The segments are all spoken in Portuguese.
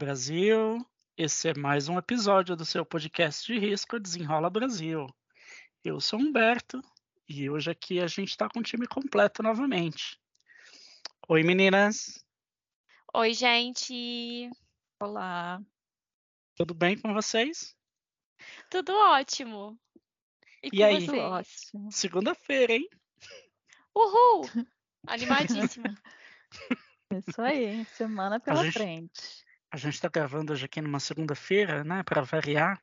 Brasil! Esse é mais um episódio do seu podcast de risco Desenrola Brasil. Eu sou Humberto e hoje aqui a gente está com o time completo novamente. Oi, meninas! Oi, gente! Olá! Tudo bem com vocês? Tudo ótimo! E, e aí? Segunda-feira, hein? Uhul! Animadíssima! Isso aí, semana pela gente, frente. A gente está gravando hoje aqui numa segunda-feira, né, para variar,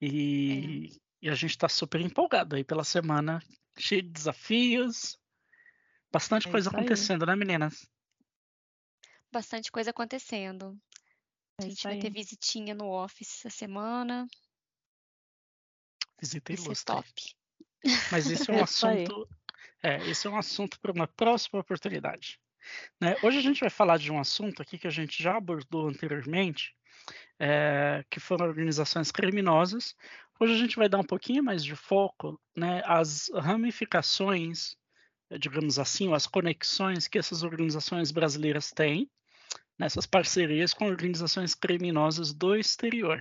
e, é. e, a gente está super empolgado aí pela semana, cheio de desafios, bastante é coisa acontecendo, aí. né, meninas? Bastante coisa acontecendo. É a gente vai aí. ter visitinha no office essa semana. Visita ilustre. top. Mas isso é um assunto. É, isso é um assunto para uma próxima oportunidade. Né? Hoje a gente vai falar de um assunto aqui que a gente já abordou anteriormente, é, que foram organizações criminosas. Hoje a gente vai dar um pouquinho mais de foco né, às ramificações, digamos assim, as conexões que essas organizações brasileiras têm nessas parcerias com organizações criminosas do exterior.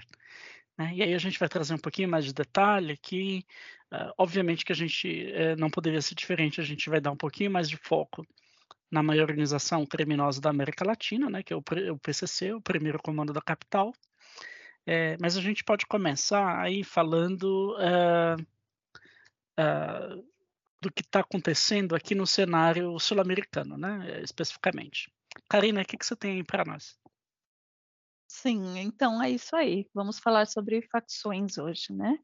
Né? E aí a gente vai trazer um pouquinho mais de detalhe aqui. Uh, obviamente que a gente uh, não poderia ser diferente, a gente vai dar um pouquinho mais de foco na maior organização criminosa da América Latina, né, que é o, o PCC, o primeiro comando da capital. É, mas a gente pode começar aí falando uh, uh, do que está acontecendo aqui no cenário sul-americano, né, especificamente. Karina, o que, que você tem aí para nós? Sim, então é isso aí. Vamos falar sobre facções hoje, né?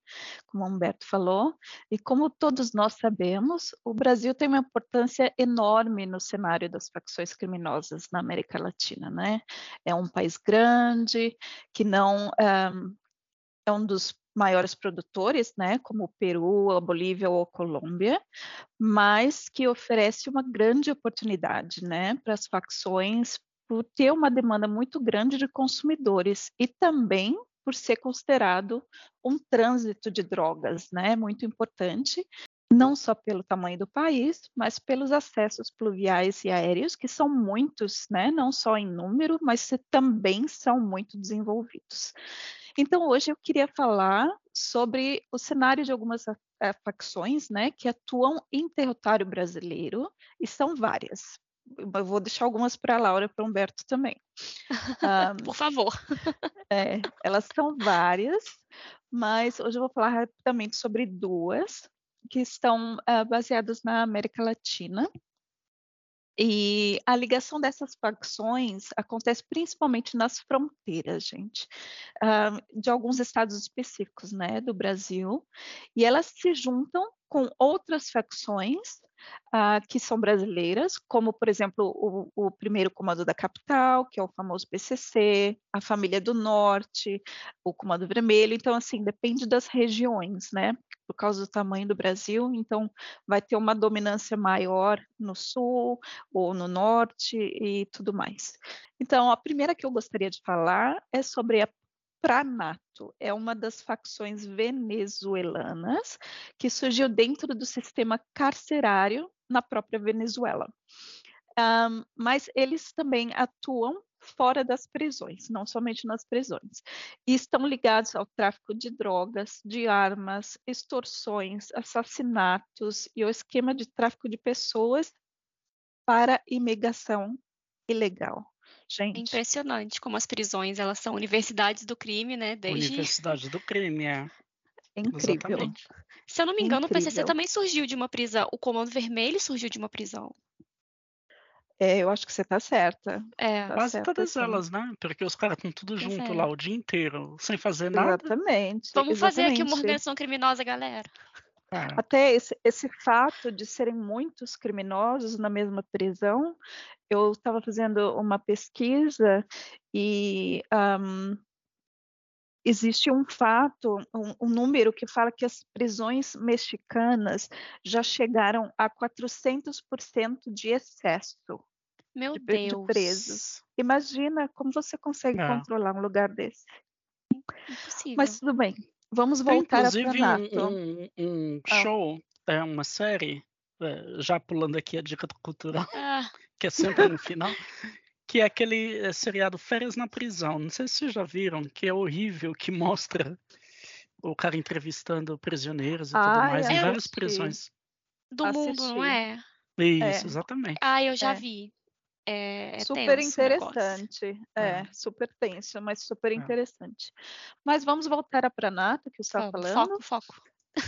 Como o Humberto falou, e como todos nós sabemos, o Brasil tem uma importância enorme no cenário das facções criminosas na América Latina, né? É um país grande, que não um, é um dos maiores produtores, né, como o Peru, a Bolívia ou a Colômbia, mas que oferece uma grande oportunidade, né, para as facções por ter uma demanda muito grande de consumidores e também por ser considerado um trânsito de drogas, né, muito importante, não só pelo tamanho do país, mas pelos acessos pluviais e aéreos, que são muitos, né, não só em número, mas também são muito desenvolvidos. Então, hoje eu queria falar sobre o cenário de algumas facções, né, que atuam em território brasileiro, e são várias eu vou deixar algumas para a Laura e para o Humberto também. Um, Por favor. É, elas são várias, mas hoje eu vou falar rapidamente sobre duas que estão uh, baseadas na América Latina. E a ligação dessas facções acontece principalmente nas fronteiras, gente, uh, de alguns estados específicos, né, do Brasil, e elas se juntam com outras facções uh, que são brasileiras, como, por exemplo, o, o, primeiro comando da capital, que é o famoso PCC, a família do Norte, o Comando Vermelho. Então, assim, depende das regiões, né? Por causa do tamanho do Brasil, então vai ter uma dominância maior no sul ou no norte e tudo mais. Então, a primeira que eu gostaria de falar é sobre a Pranato é uma das facções venezuelanas que surgiu dentro do sistema carcerário na própria Venezuela. Um, mas eles também atuam fora das prisões, não somente nas prisões, e estão ligados ao tráfico de drogas, de armas, extorsões, assassinatos e ao esquema de tráfico de pessoas para imigração ilegal. Gente. É impressionante como as prisões elas são universidades do crime, né? Desde... Universidade do crime, é. É incrível. Exatamente. Se eu não me engano, incrível. o PCC também surgiu de uma prisão. O Comando Vermelho surgiu de uma prisão. É, eu acho que você tá certa. É, tá Quase certa, todas sim. elas, né? Porque os caras estão tudo junto é. lá o dia inteiro, sem fazer nada. Exatamente. Vamos exatamente. fazer aqui uma organização criminosa, galera. É. Até esse, esse, fato de serem muitos criminosos na mesma prisão, eu estava fazendo uma pesquisa e um, existe um fato, um, um, número que fala que as prisões mexicanas já chegaram a 400% de excesso. Meu de, Deus. De presos. Imagina como você consegue é. controlar um lugar desse. Impossível. Mas tudo bem. Vamos voltar Tem, inclusive, a Inclusive um, um ah. show, é uma série, é, já pulando aqui a dica cultural, ah. que é sempre no final, que é aquele eh, seriado Férias na Prisão. Não sei se vocês já viram, que é horrível, que mostra o cara entrevistando prisioneiros e tudo mais em várias prisões. Do assisti. mundo, não é? Isso, é. exatamente. Ah, eu já é. vi. É, é super interessante. É, é, super tenso, mas super é. interessante. Mas vamos voltar à Pranato, que você está falando. Foco, foco.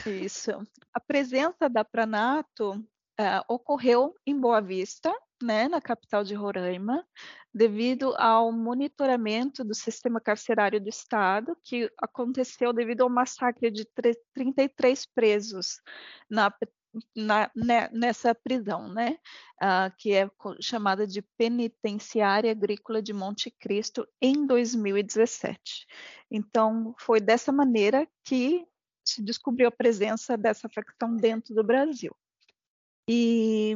Isso. A presença da Pranato uh, ocorreu em Boa Vista, né, na capital de Roraima, devido ao monitoramento do sistema carcerário do Estado, que aconteceu devido ao massacre de 33 presos na na, né, nessa prisão, né, uh, que é chamada de Penitenciária Agrícola de Monte Cristo em 2017. Então, foi dessa maneira que se descobriu a presença dessa facção dentro do Brasil. E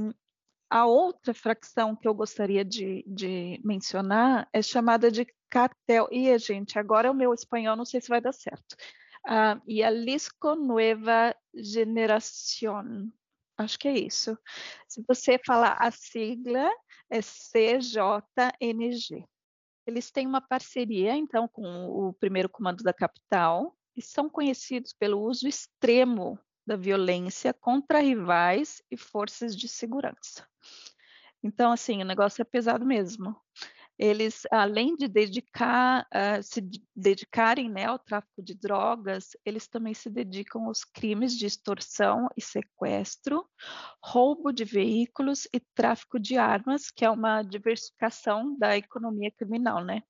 a outra fracção que eu gostaria de, de mencionar é chamada de cartel. E, gente, agora o meu espanhol não sei se vai dar certo. Uh, e a Lisco Nueva Generación. Acho que é isso. Se você falar a sigla, é CJNG. Eles têm uma parceria, então, com o primeiro comando da capital e são conhecidos pelo uso extremo da violência contra rivais e forças de segurança. Então, assim, o negócio é pesado mesmo eles, além de dedicar, uh, se dedicarem né, ao tráfico de drogas, eles também se dedicam aos crimes de extorsão e sequestro, roubo de veículos e tráfico de armas, que é uma diversificação da economia criminal, né?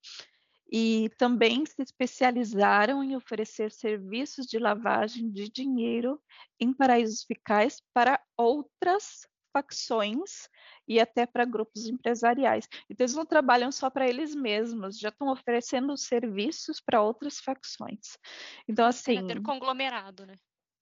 E também se especializaram em oferecer serviços de lavagem de dinheiro em paraísos fiscais para outras facções e até para grupos empresariais. Então, eles não trabalham só para eles mesmos, já estão oferecendo serviços para outras facções. Então, assim. É conglomerado, né?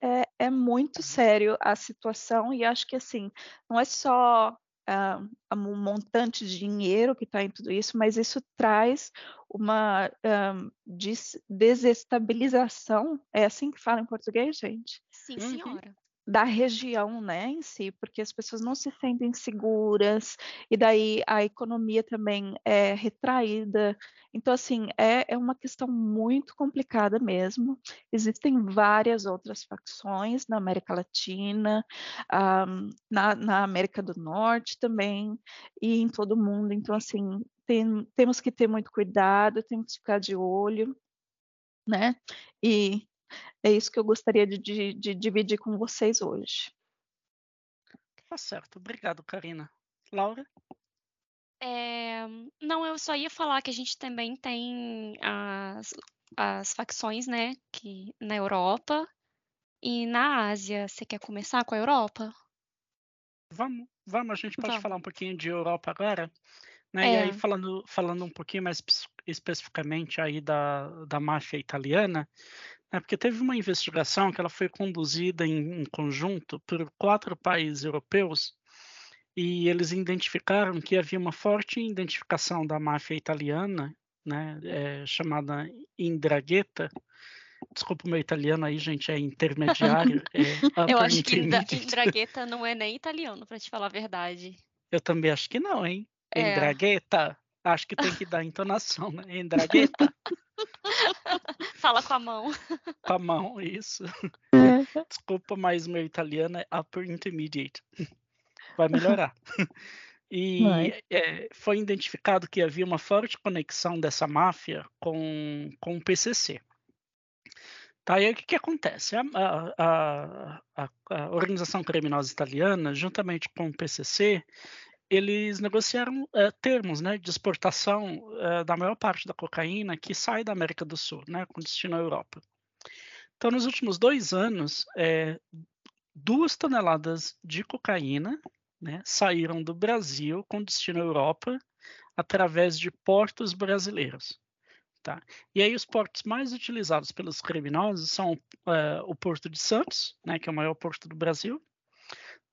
É, é muito sério a situação, e acho que, assim, não é só uh, um montante de dinheiro que está em tudo isso, mas isso traz uma um, des desestabilização. É assim que fala em português, gente? Sim, uhum. senhora da região, né, em si, porque as pessoas não se sentem seguras e daí a economia também é retraída. Então, assim, é, é uma questão muito complicada mesmo. Existem várias outras facções na América Latina, um, na, na América do Norte também e em todo o mundo. Então, assim, tem, temos que ter muito cuidado, temos que ficar de olho, né? E é isso que eu gostaria de, de, de dividir com vocês hoje. Tá certo. Obrigado, Karina. Laura? É, não, eu só ia falar que a gente também tem as, as facções, né, que na Europa e na Ásia. Você quer começar com a Europa? Vamos, vamos. A gente pode vamos. falar um pouquinho de Europa agora, né? É. E aí falando, falando um pouquinho mais especificamente aí da, da máfia italiana, é porque teve uma investigação que ela foi conduzida em, em conjunto por quatro países europeus e eles identificaram que havia uma forte identificação da máfia italiana, né, é, chamada Indragheta. Desculpa o meu italiano aí, gente, é intermediário. É Eu acho que Indragheta não é nem italiano, para te falar a verdade. Eu também acho que não, hein? É. Indragheta, acho que tem que dar entonação, né? Indragheta. Fala com a mão. Com a mão, isso. É. Desculpa, mas meu italiano é upper intermediate. Vai melhorar. E é, foi identificado que havia uma forte conexão dessa máfia com, com o PCC. Tá, e aí o que, que acontece? A, a, a, a, organização criminosa italiana, juntamente com o PCC, eles negociaram é, termos né, de exportação é, da maior parte da cocaína que sai da América do Sul, né, com destino à Europa. Então, nos últimos dois anos, é, duas toneladas de cocaína né, saíram do Brasil com destino à Europa através de portos brasileiros. Tá? E aí os portos mais utilizados pelos criminosos são o Porto de Santos, né, que é o maior porto do Brasil,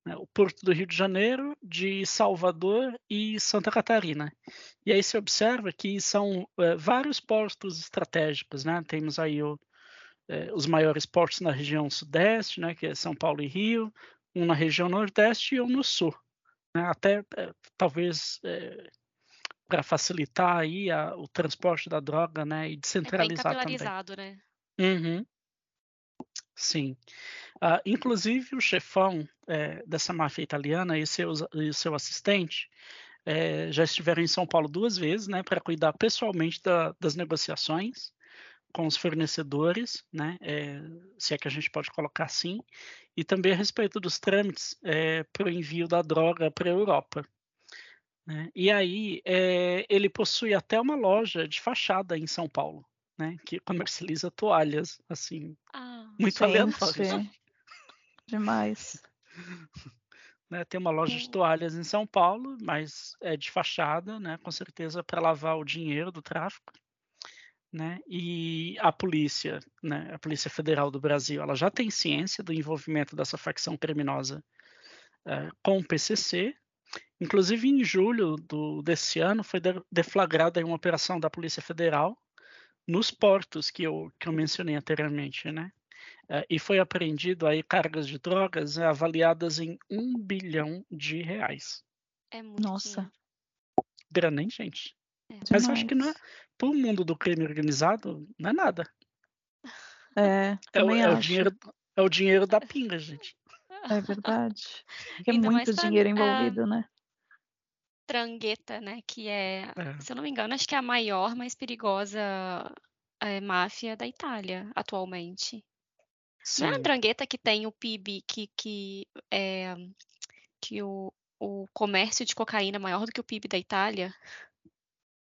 né, o Porto do Rio de Janeiro, de Salvador e Santa Catarina. E aí se observa que são é, vários portos estratégicos, né? Temos aí o, é, os maiores portos na região sudeste, né? Que é São Paulo e Rio, um na região nordeste e um no sul. Né? Até é, talvez para facilitar aí a, o transporte da droga, né, e descentralizar é bem também. né? Uhum. Sim. Uh, inclusive o chefão é, dessa máfia italiana e, seus, e seu assistente é, já estiveram em São Paulo duas vezes, né, para cuidar pessoalmente da, das negociações com os fornecedores, né, é, se é que a gente pode colocar assim, e também a respeito dos trâmites para o envio da droga para a Europa. Né? E aí ele possui até uma loja de fachada em São Paulo, né, que comercializa toalhas, assim, ah, muito aleatórias. Demais. Né, tem uma loja de toalhas em São Paulo, mas é de fachada, né, com certeza para lavar o dinheiro do tráfico. Né, e a polícia, né, a Polícia Federal do Brasil, ela já tem ciência do envolvimento dessa facção criminosa é, com o PCC. Inclusive, em julho do, desse ano, foi deflagrada uma operação da Polícia Federal nos portos que eu, que eu mencionei anteriormente, né? Uh, e foi apreendido aí cargas de drogas uh, avaliadas em um bilhão de reais. É muito Nossa. Grana, hein, gente? É. Mas eu acho que não é, para o mundo do crime organizado, não é nada. É, é, o, é o, dinheiro, é o dinheiro da pinga, gente. É verdade. É muito dinheiro envolvido, né? Trangueta, né? Que é, é, se eu não me engano, acho que é a maior, mais perigosa é, máfia da Itália atualmente. Sim. Não é a Drangheta que tem o PIB que, que, é, que o, o comércio de cocaína é maior do que o PIB da Itália?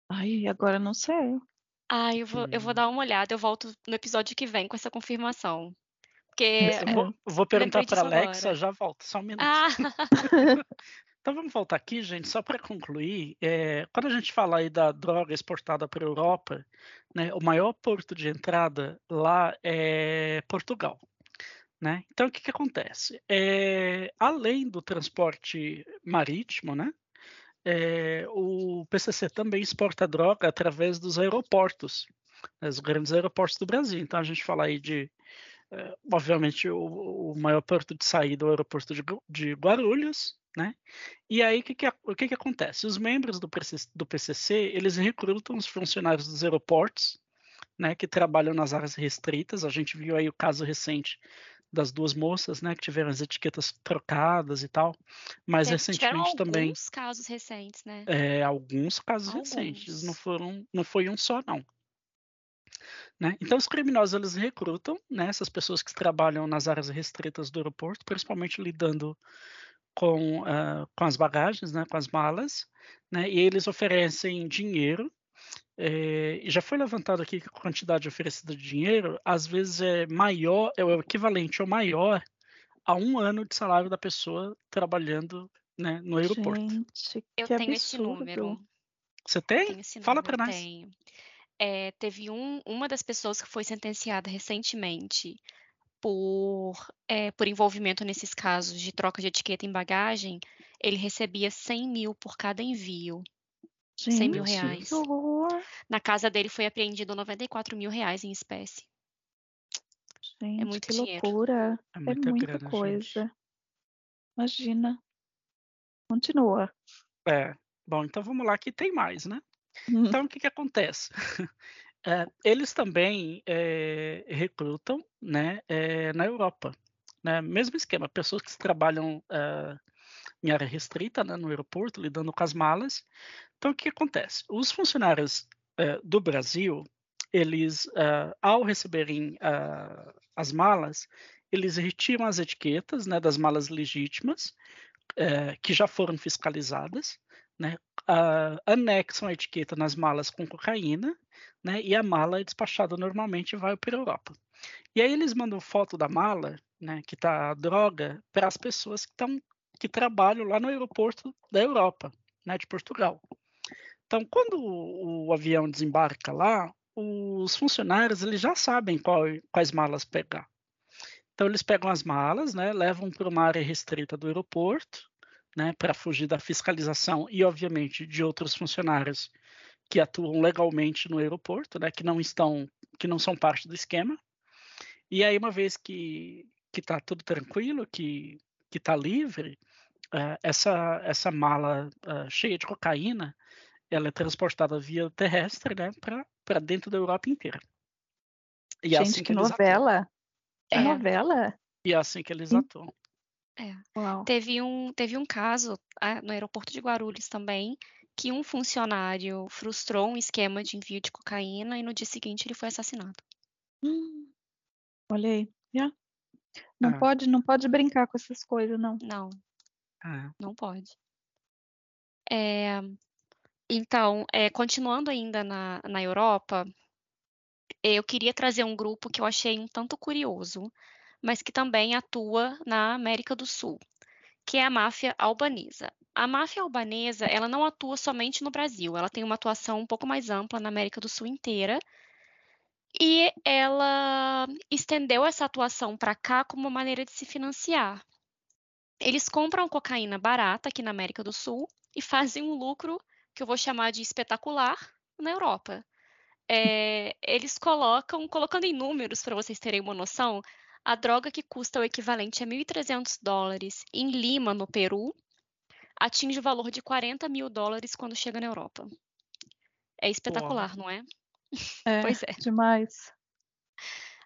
Ai, agora não sei. Ah, eu vou, eu vou dar uma olhada, eu volto no episódio que vem com essa confirmação. Porque. Eu vou, vou perguntar para Alexa, agora. já volto, só um minuto. Ah. então vamos voltar aqui, gente, só para concluir. É, quando a gente fala aí da droga exportada para a Europa, né, o maior porto de entrada lá é Portugal. Né? Então, o que, que acontece? É, além do transporte marítimo, né, é, o PCC também exporta droga através dos aeroportos, né, os grandes aeroportos do Brasil. Então, a gente fala aí de, é, obviamente, o, o, maior porto de saída é o aeroporto de, de Guarulhos, né? E aí, o que, que, o que, que acontece? Os membros do PCC, do PCC, eles recrutam os funcionários dos aeroportos, né, que trabalham nas áreas restritas. A gente viu aí o caso recente das duas moças, né, que tiveram as etiquetas trocadas e tal. Mas Tem, recentemente também. Alguns casos recentes, né? É, alguns casos alguns. recentes. Não foram, não foi um só, não. Né? Então, os criminosos eles recrutam né, essas pessoas que trabalham nas áreas restritas do aeroporto, principalmente lidando com, uh, com as bagagens, né, com as malas, né, e eles oferecem dinheiro é, já foi levantado aqui que a quantidade oferecida de dinheiro às vezes é maior, é o equivalente ou maior a um ano de salário da pessoa trabalhando né, no aeroporto. Gente, eu tenho absurdo. esse número. Você tem? Fala para nós. Tenho. É, teve um, uma das pessoas que foi sentenciada recentemente por, é, por envolvimento nesses casos de troca de etiqueta em bagagem, ele recebia 100 mil por cada envio. Gente, 100 mil reais. Na casa dele foi apreendido 94 mil reais em espécie. É gente, é muito que dinheiro. loucura. É, é muita, é muita grana, coisa. Gente. Imagina. Continua. É. Bom, então vamos lá que tem mais, né? Hum. Então o que, que acontece? É, eles também é, recrutam né, é, na Europa. Né? Mesmo esquema, pessoas que trabalham em área restrita, né, no aeroporto, lidando com as malas, então, o que acontece? Os funcionários do Brasil, eles, ao receberem uh, as malas, eles retiram as etiquetas né, das malas legítimas, que já foram fiscalizadas, né, anexam a etiqueta nas malas com cocaína, né, e a mala é despachada normalmente e vai para a Europa. E aí eles mandam foto da mala, né, que está a droga, para as pessoas que, tão, que trabalham lá no aeroporto da Europa, né, de Portugal. Então, quando o, o avião desembarca lá, os funcionários eles já sabem qual, quais malas pegar. Então, eles pegam as malas, né, levam para uma área restrita do aeroporto, né, para fugir da fiscalização e, obviamente, de outros funcionários que atuam legalmente no aeroporto, né, que não estão, que não são parte do esquema. E aí, uma vez que que está tudo tranquilo, que que está livre, uh, essa essa mala uh, cheia de cocaína ela é transportada via terrestre, né, para dentro da Europa inteira. E é Gente, assim que, que novela! É. novela? E é assim que eles atuam. É. Teve um, teve um caso ah, no aeroporto de Guarulhos também, que um funcionário frustrou um esquema de envio de cocaína e no dia seguinte ele foi assassinado. Hum, olha aí. Yeah. Não, ah. pode, não pode brincar com essas coisas, não. Não. Ah. Não pode. É, então, é, continuando ainda na, na Europa, eu queria trazer um grupo que eu achei um tanto curioso, mas que também atua na América do Sul, que é a máfia albanesa. A máfia albanesa, ela não atua somente no Brasil, ela tem uma atuação um pouco mais ampla na América do Sul inteira. E ela estendeu essa atuação para cá como uma maneira de se financiar. Eles compram cocaína barata aqui na América do Sul e fazem um lucro que eu vou chamar de espetacular na Europa. É, eles colocam, colocando em números para vocês terem uma noção, a droga que custa o equivalente a 1.300 dólares em Lima, no Peru, atinge o valor de 40 mil dólares quando chega na Europa. É espetacular, não é? É, pois é. Demais.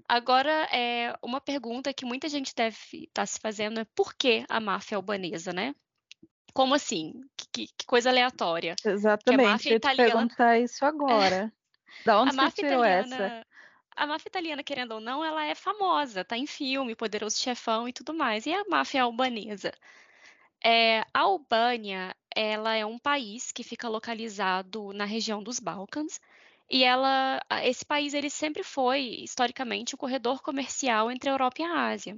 Agora, é, uma pergunta que muita gente deve estar tá se fazendo é por que a máfia albanesa, né? Como assim? Que, que coisa aleatória. Exatamente. Que a máfia italiana... perguntar isso agora. Da onde a você tirou italiana... essa? A máfia italiana, querendo ou não, ela é famosa, tá em filme, Poderoso Chefão e tudo mais. E a máfia albanesa? É, a Albânia, ela é um país que fica localizado na região dos Balcãs, e ela, esse país ele sempre foi, historicamente, o corredor comercial entre a Europa e a Ásia.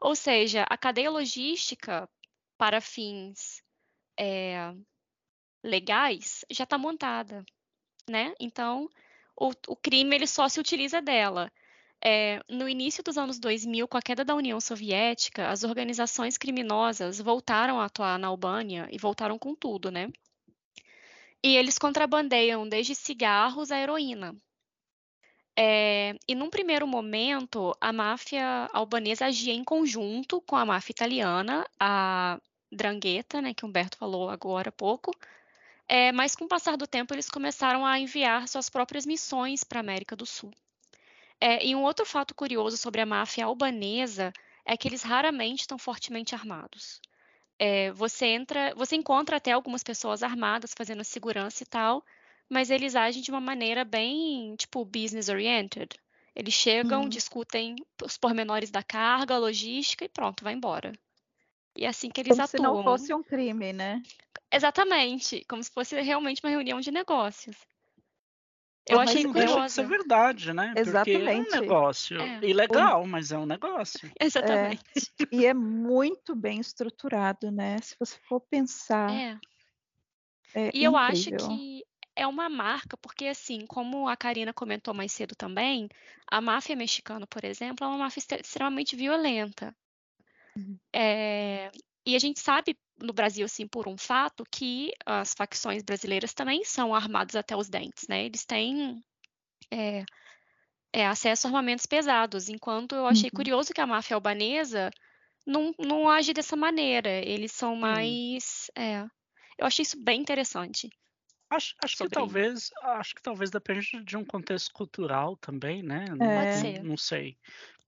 Ou seja, a cadeia logística para fins é, legais já está montada, né? Então, o, o crime ele só se utiliza dela. É, no início dos anos 2000, com a queda da União Soviética, as organizações criminosas voltaram a atuar na Albânia e voltaram com tudo, né? E eles contrabandeiam desde cigarros a heroína. É, e num primeiro momento, a máfia albanesa agia em conjunto com a máfia italiana, a Drangheta, né, que Humberto falou agora há pouco, é, mas com o passar do tempo, eles começaram a enviar suas próprias missões para a América do Sul. É, e um outro fato curioso sobre a máfia albanesa é que eles raramente estão fortemente armados. É, você entra, você encontra até algumas pessoas armadas fazendo segurança e tal, mas eles agem de uma maneira bem, tipo, business oriented. Eles chegam, uhum. discutem os pormenores da carga, logística e pronto, vai embora. E é assim que eles Como atuam. Se não fosse um crime, né? Exatamente, como se fosse realmente uma reunião de negócios. Eu mas achei curioso. Isso é verdade, né? Exatamente. Porque é um negócio é. ilegal, mas é um negócio. Exatamente. É. E é muito bem estruturado, né? Se você for pensar. É. é e incrível. eu acho que é uma marca, porque assim, como a Karina comentou mais cedo também, a máfia mexicana, por exemplo, é uma máfia extremamente violenta. Uhum. É, e a gente sabe no Brasil, assim, por um fato, que as facções brasileiras também são armadas até os dentes, né? Eles têm é, é, acesso a armamentos pesados, enquanto eu achei uhum. curioso que a máfia albanesa não, não age dessa maneira. Eles são mais. Uhum. É, eu achei isso bem interessante. Acho, acho que talvez, acho que talvez depende de um contexto cultural também, né? É. Pode ser. Não sei.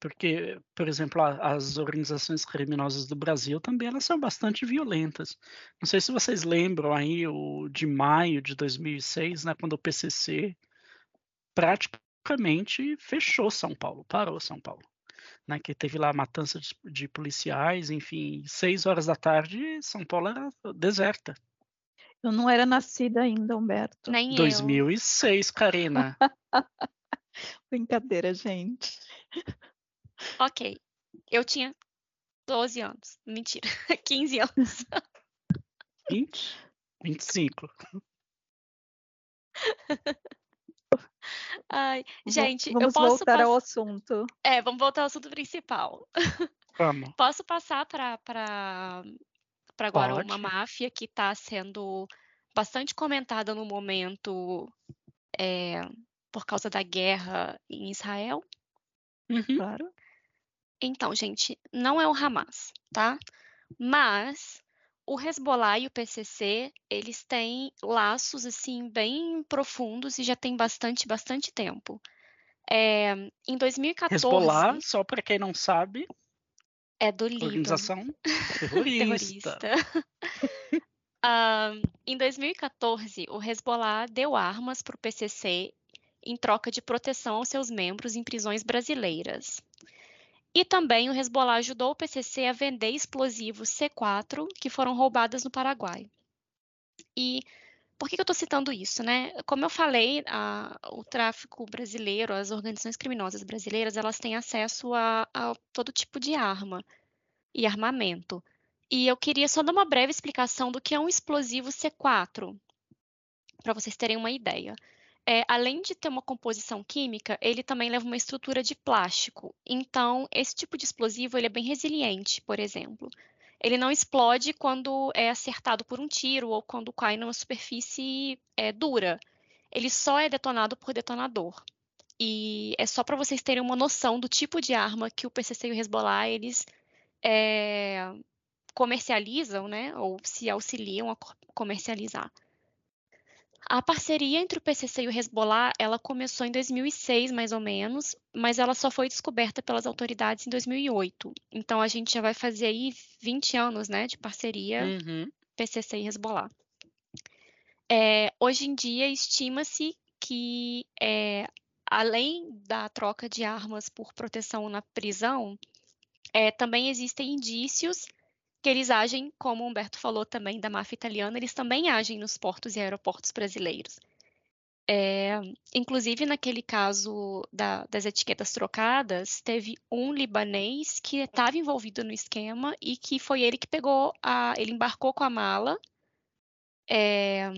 Porque, por exemplo, as organizações criminosas do Brasil também elas são bastante violentas. Não sei se vocês lembram aí o de maio de 2006, né, quando o PCC praticamente fechou São Paulo, parou São Paulo. Né, que teve lá a matança de, de policiais, enfim, seis horas da tarde, São Paulo era deserta. Eu não era nascida ainda, Humberto. Nem 2006, eu. Karina. Brincadeira, gente. Ok. Eu tinha 12 anos. Mentira. 15 anos. 20? 25. Ai, gente, vamos eu posso voltar pass... ao assunto. É, vamos voltar ao assunto principal. Vamos. Posso passar para para para agora Pode. uma máfia que está sendo bastante comentada no momento é, por causa da guerra em Israel? Uhum. Claro. Então, gente, não é o Hamas, tá? Mas o Hezbollah e o PCC, eles têm laços assim bem profundos e já tem bastante, bastante tempo. É, em 2014. Hezbollah, só para quem não sabe. É do Líbano. Organização terrorista. terrorista. em 2014, o Hezbollah deu armas para o PCC em troca de proteção aos seus membros em prisões brasileiras. E também o Hezbollah ajudou o PCC a vender explosivos C4 que foram roubados no Paraguai. E por que, eu estou citando isso, né? Como eu falei, a, o tráfico brasileiro, as organizações criminosas brasileiras, elas têm acesso a, a todo tipo de arma e armamento. E eu queria só dar uma breve explicação do que é um explosivo C4, para vocês terem uma ideia é, além de ter uma composição química, ele também leva uma estrutura de plástico. Então, esse tipo de explosivo ele é bem resiliente, por exemplo. Ele não explode quando é acertado por um tiro ou quando cai numa superfície é, dura. Ele só é detonado por detonador. E é só para vocês terem uma noção do tipo de arma que o PCC e o Hezbollah eles é, comercializam, né, ou se auxiliam a comercializar. A parceria entre o PCC e o Hezbollah, ela começou em 2006, mais ou menos, mas ela só foi descoberta pelas autoridades em 2008. Então a gente já vai fazer aí 20 anos, né, de parceria uhum. PCC e Hezbollah. É, hoje em dia estima-se que é, além da troca de armas por proteção na prisão, é, também existem indícios que eles agem, como o Humberto falou também da máfia italiana, eles também agem nos portos e aeroportos brasileiros. É, inclusive, naquele caso da, das etiquetas trocadas, teve um libanês que estava envolvido no esquema e que foi ele que pegou a. Ele embarcou com a mala. É,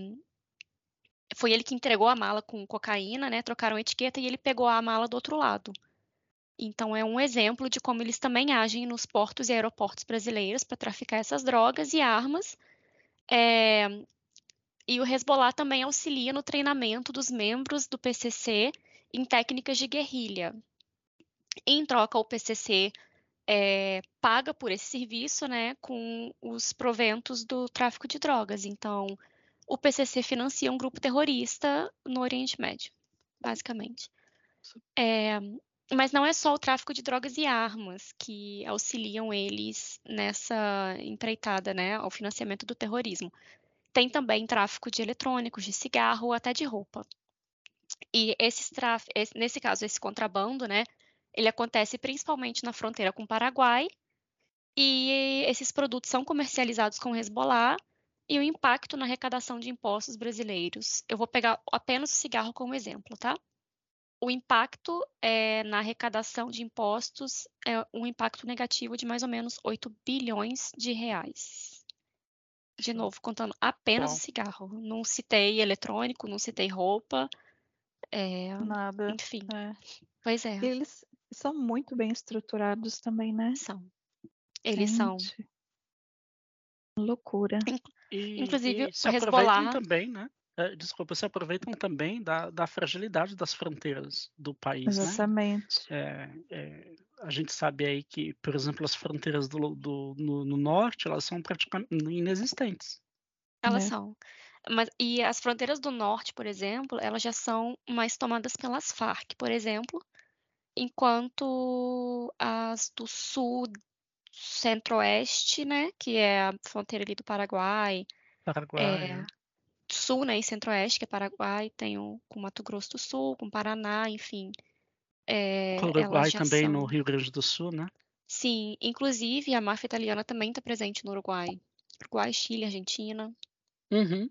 foi ele que entregou a mala com cocaína, né? Trocaram a etiqueta e ele pegou a mala do outro lado. Então, é um exemplo de como eles também agem nos portos e aeroportos brasileiros para traficar essas drogas e armas. É, e o Hezbollah também auxilia no treinamento dos membros do PCC em técnicas de guerrilha. Em troca, o PCC é, paga por esse serviço né, com os proventos do tráfico de drogas. Então, o PCC financia um grupo terrorista no Oriente Médio, basicamente. É, mas não é só o tráfico de drogas e armas que auxiliam eles nessa empreitada, né, ao financiamento do terrorismo. Tem também tráfico de eletrônicos, de cigarro até de roupa. E esses traf... nesse caso, esse contrabando, né, ele acontece principalmente na fronteira com o Paraguai, e esses produtos são comercializados com Hezbollah, e o impacto na arrecadação de impostos brasileiros. Eu vou pegar apenas o cigarro como exemplo, tá? O impacto é, na arrecadação de impostos é um impacto negativo de mais ou menos 8 bilhões de reais. De novo, contando apenas Bom. o cigarro. Não citei eletrônico, não citei roupa. É, Nada. Enfim. É. Pois é. Eles são muito bem estruturados também, né? São. Eles Gente. são. Loucura. E, Inclusive, e se o Hezbollah... também, né? É, desculpa, se aproveitam também da, da, fragilidade das fronteiras do país. Né? Exatamente. Né? É, é, a gente sabe aí que, por exemplo, as fronteiras do, do no, no, norte elas são praticamente inexistentes. Elas né? são. Mas, e as fronteiras do norte, por exemplo, elas já são mais tomadas pelas Farc, por exemplo, enquanto as do sul, centro-oeste, né, que é a fronteira ali do Paraguai, Paraguai. É, sul, né, e centro-oeste, que é Paraguai, tem o, com Mato Grosso do Sul, com Paraná, enfim. É, Uruguai também são... no Rio Grande do Sul, né? Sim, inclusive a máfia italiana também está presente no Uruguai. Uruguai, Chile, Argentina. Uhum.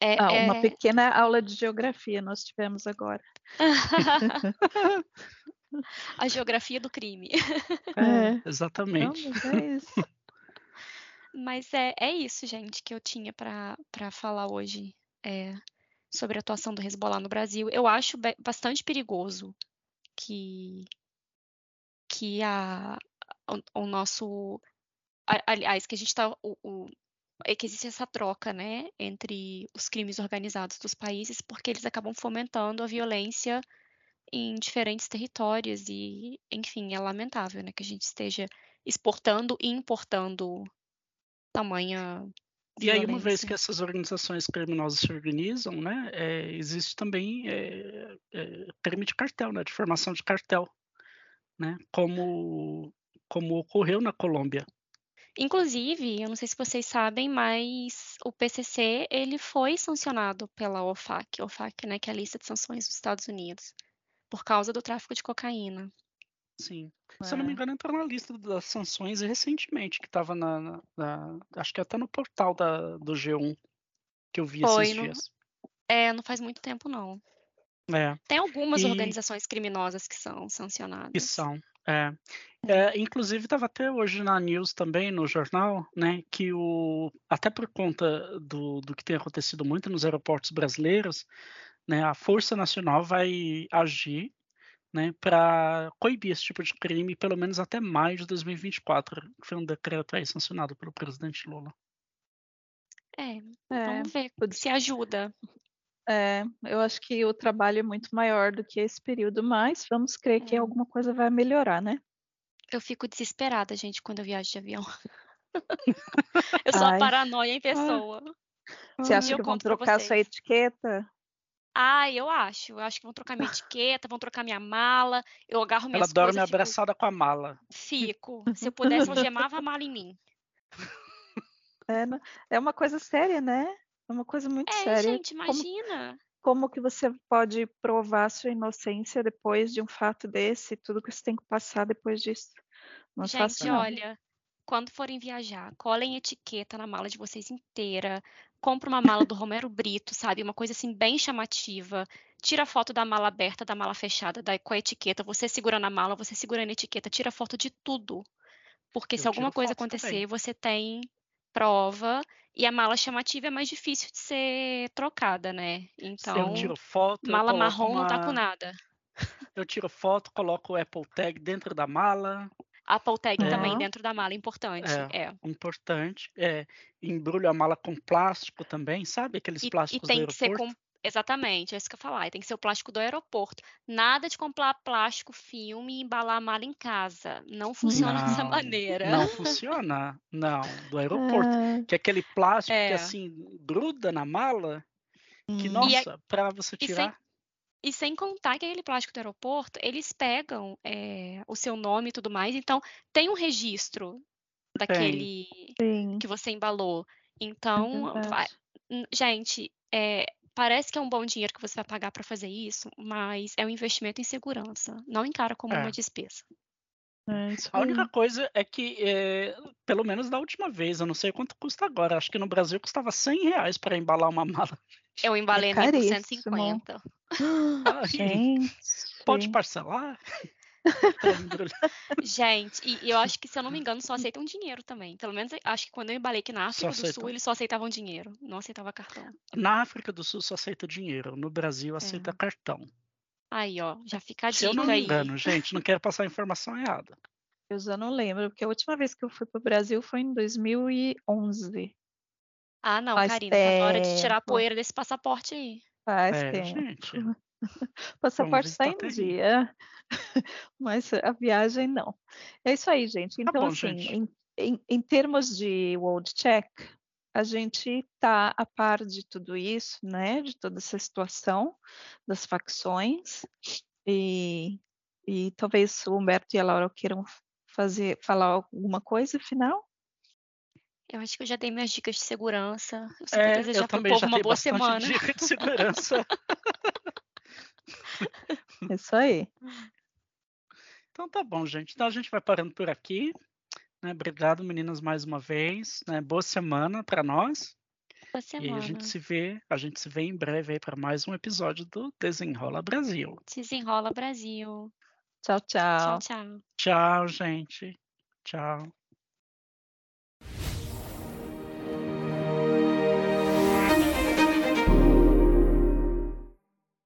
É, ah, uma é... pequena aula de geografia nós tivemos agora. a geografia do crime. É, exatamente. Não, é isso. Mas é, é isso, gente, que eu tinha para falar hoje é, sobre a atuação do Hezbollah no Brasil. Eu acho bastante perigoso que, que a, o, o nosso. Aliás, que a gente está. O, o, é que existe essa troca, né, entre os crimes organizados dos países, porque eles acabam fomentando a violência em diferentes territórios e, enfim, é lamentável, né, que a gente esteja exportando e importando tamanha e aí, uma vez que essas organizações criminosas se organizam, né, é, existe também é, é, crime de cartel, né, de formação de cartel, né, como, como ocorreu na Colômbia. Inclusive, eu não sei se vocês sabem, mas o PCC ele foi sancionado pela OFAC, OFAC, né, que é a lista de sanções dos Estados Unidos, por causa do tráfico de cocaína. Sim. Se eu não me é. engano, entrou na lista das sanções recentemente, que estava na, na, na, Acho que até no portal da, do G1 que eu vi Foi, esses dias. é, não faz muito tempo, não. É. Tem algumas e... organizações criminosas que são sancionadas. Que são. É. É, inclusive estava até hoje na news também no jornal, né, que o até por conta do, do que tem acontecido muito nos aeroportos brasileiros, né, a Força Nacional vai agir né, para coibir esse tipo de crime, pelo menos até maio de 2024, que foi um decreto aí sancionado pelo presidente Lula. É, é vamos ver se ajuda. É, eu acho que o trabalho é muito maior do que esse período, mas vamos crer é. que alguma coisa vai melhorar, né? Eu fico desesperada, gente, quando eu viajo de avião. eu sou Ai. a paranoia em pessoa. Você acha que vão trocar sua etiqueta? Ah, eu acho. Eu acho que vão trocar minha etiqueta, vão trocar minha mala. Eu agarro minhas Ela dorme coisas, abraçada com a mala. Fico. Se eu pudesse, eu gemava a mala em mim. É, é uma coisa séria, né? É uma coisa muito é, séria. gente, imagina. Como, como que você pode provar sua inocência depois de um fato desse? Tudo que você tem que passar depois disso. Não é gente, fácil, olha, quando forem viajar, colhem etiqueta na mala de vocês inteira. Compra uma mala do Romero Brito, sabe? Uma coisa assim bem chamativa. Tira foto da mala aberta, da mala fechada, da, com a etiqueta. Você segura na mala, você segura na etiqueta. Tira foto de tudo. Porque Eu se alguma coisa acontecer, também. você tem prova e a mala chamativa é mais difícil de ser trocada, né? Então, eu tiro foto, mala marrom uma... não tá com nada. Eu tiro foto, coloco o Apple Tag dentro da mala. Apple Tag é. também dentro da mala, importante. É, é. importante. É, embrulho a mala com plástico também, sabe? Aqueles e, plásticos e tem do que ser com Exatamente, é isso que eu falar. Tem que ser o plástico do aeroporto. Nada de comprar plástico filme e embalar a mala em casa. Não funciona não, dessa maneira. Não funciona, não. Do aeroporto. Ah. Que é aquele plástico é. que assim gruda na mala. Que, nossa, é, para você tirar. E sem contar que aquele plástico do aeroporto, eles pegam é, o seu nome e tudo mais, então tem um registro daquele Sim. que você embalou. Então, é gente, é, parece que é um bom dinheiro que você vai pagar para fazer isso, mas é um investimento em segurança. Não encara como uma despesa. É a única coisa é que, é, pelo menos da última vez, eu não sei quanto custa agora. Acho que no Brasil custava 100 reais para embalar uma mala. Eu embalei é por 150. Gente. Pode parcelar? Gente, e eu acho que, se eu não me engano, só aceitam dinheiro também. Pelo menos acho que quando eu embalei aqui na África do Sul, eles só aceitavam dinheiro, não aceitava cartão. Na África do Sul só aceita dinheiro, no Brasil aceita é. cartão. Aí, ó, já fica a dica aí. Se eu não me engano, gente, não quero passar informação errada. Eu já não lembro, porque a última vez que eu fui para o Brasil foi em 2011. Ah, não, Faz Karina, tempo. tá na hora de tirar a poeira desse passaporte aí. Faz é, tempo. Gente. passaporte está em dia, mas a viagem não. É isso aí, gente. Tá então, tá bom, assim, gente. Em, em, em termos de World Check, a gente está a par de tudo isso, né? De toda essa situação das facções e, e talvez o Humberto e a Laura queiram fazer falar alguma coisa final. Eu acho que eu já dei minhas dicas de segurança. Eu só é, desejar para o povo uma boa semana. Dica de segurança. Isso aí. Então tá bom, gente. Então a gente vai parando por aqui. Né? Obrigado, meninas, mais uma vez. Né? Boa semana para nós. Boa semana. E a gente se vê, a gente se vê em breve para mais um episódio do Desenrola Brasil. Desenrola Brasil. Tchau, tchau. Tchau, tchau. Tchau, gente. Tchau.